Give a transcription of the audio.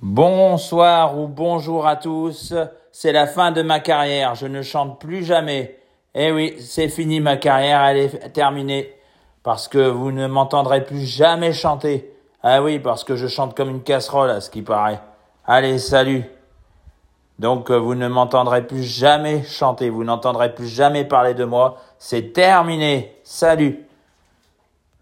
Bonsoir ou bonjour à tous. C'est la fin de ma carrière. Je ne chante plus jamais. Eh oui, c'est fini ma carrière. Elle est terminée. Parce que vous ne m'entendrez plus jamais chanter. Ah oui, parce que je chante comme une casserole à ce qui paraît. Allez, salut. Donc euh, vous ne m'entendrez plus jamais chanter. Vous n'entendrez plus jamais parler de moi. C'est terminé. Salut.